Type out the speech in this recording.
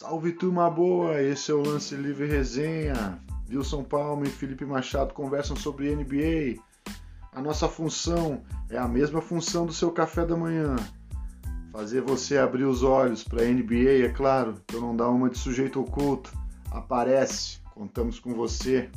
Salve turma boa, esse é o Lance Livre Resenha. Wilson Palma e Felipe Machado conversam sobre NBA. A nossa função é a mesma função do seu café da manhã. Fazer você abrir os olhos para NBA, é claro, então não dá uma de sujeito oculto. Aparece, contamos com você.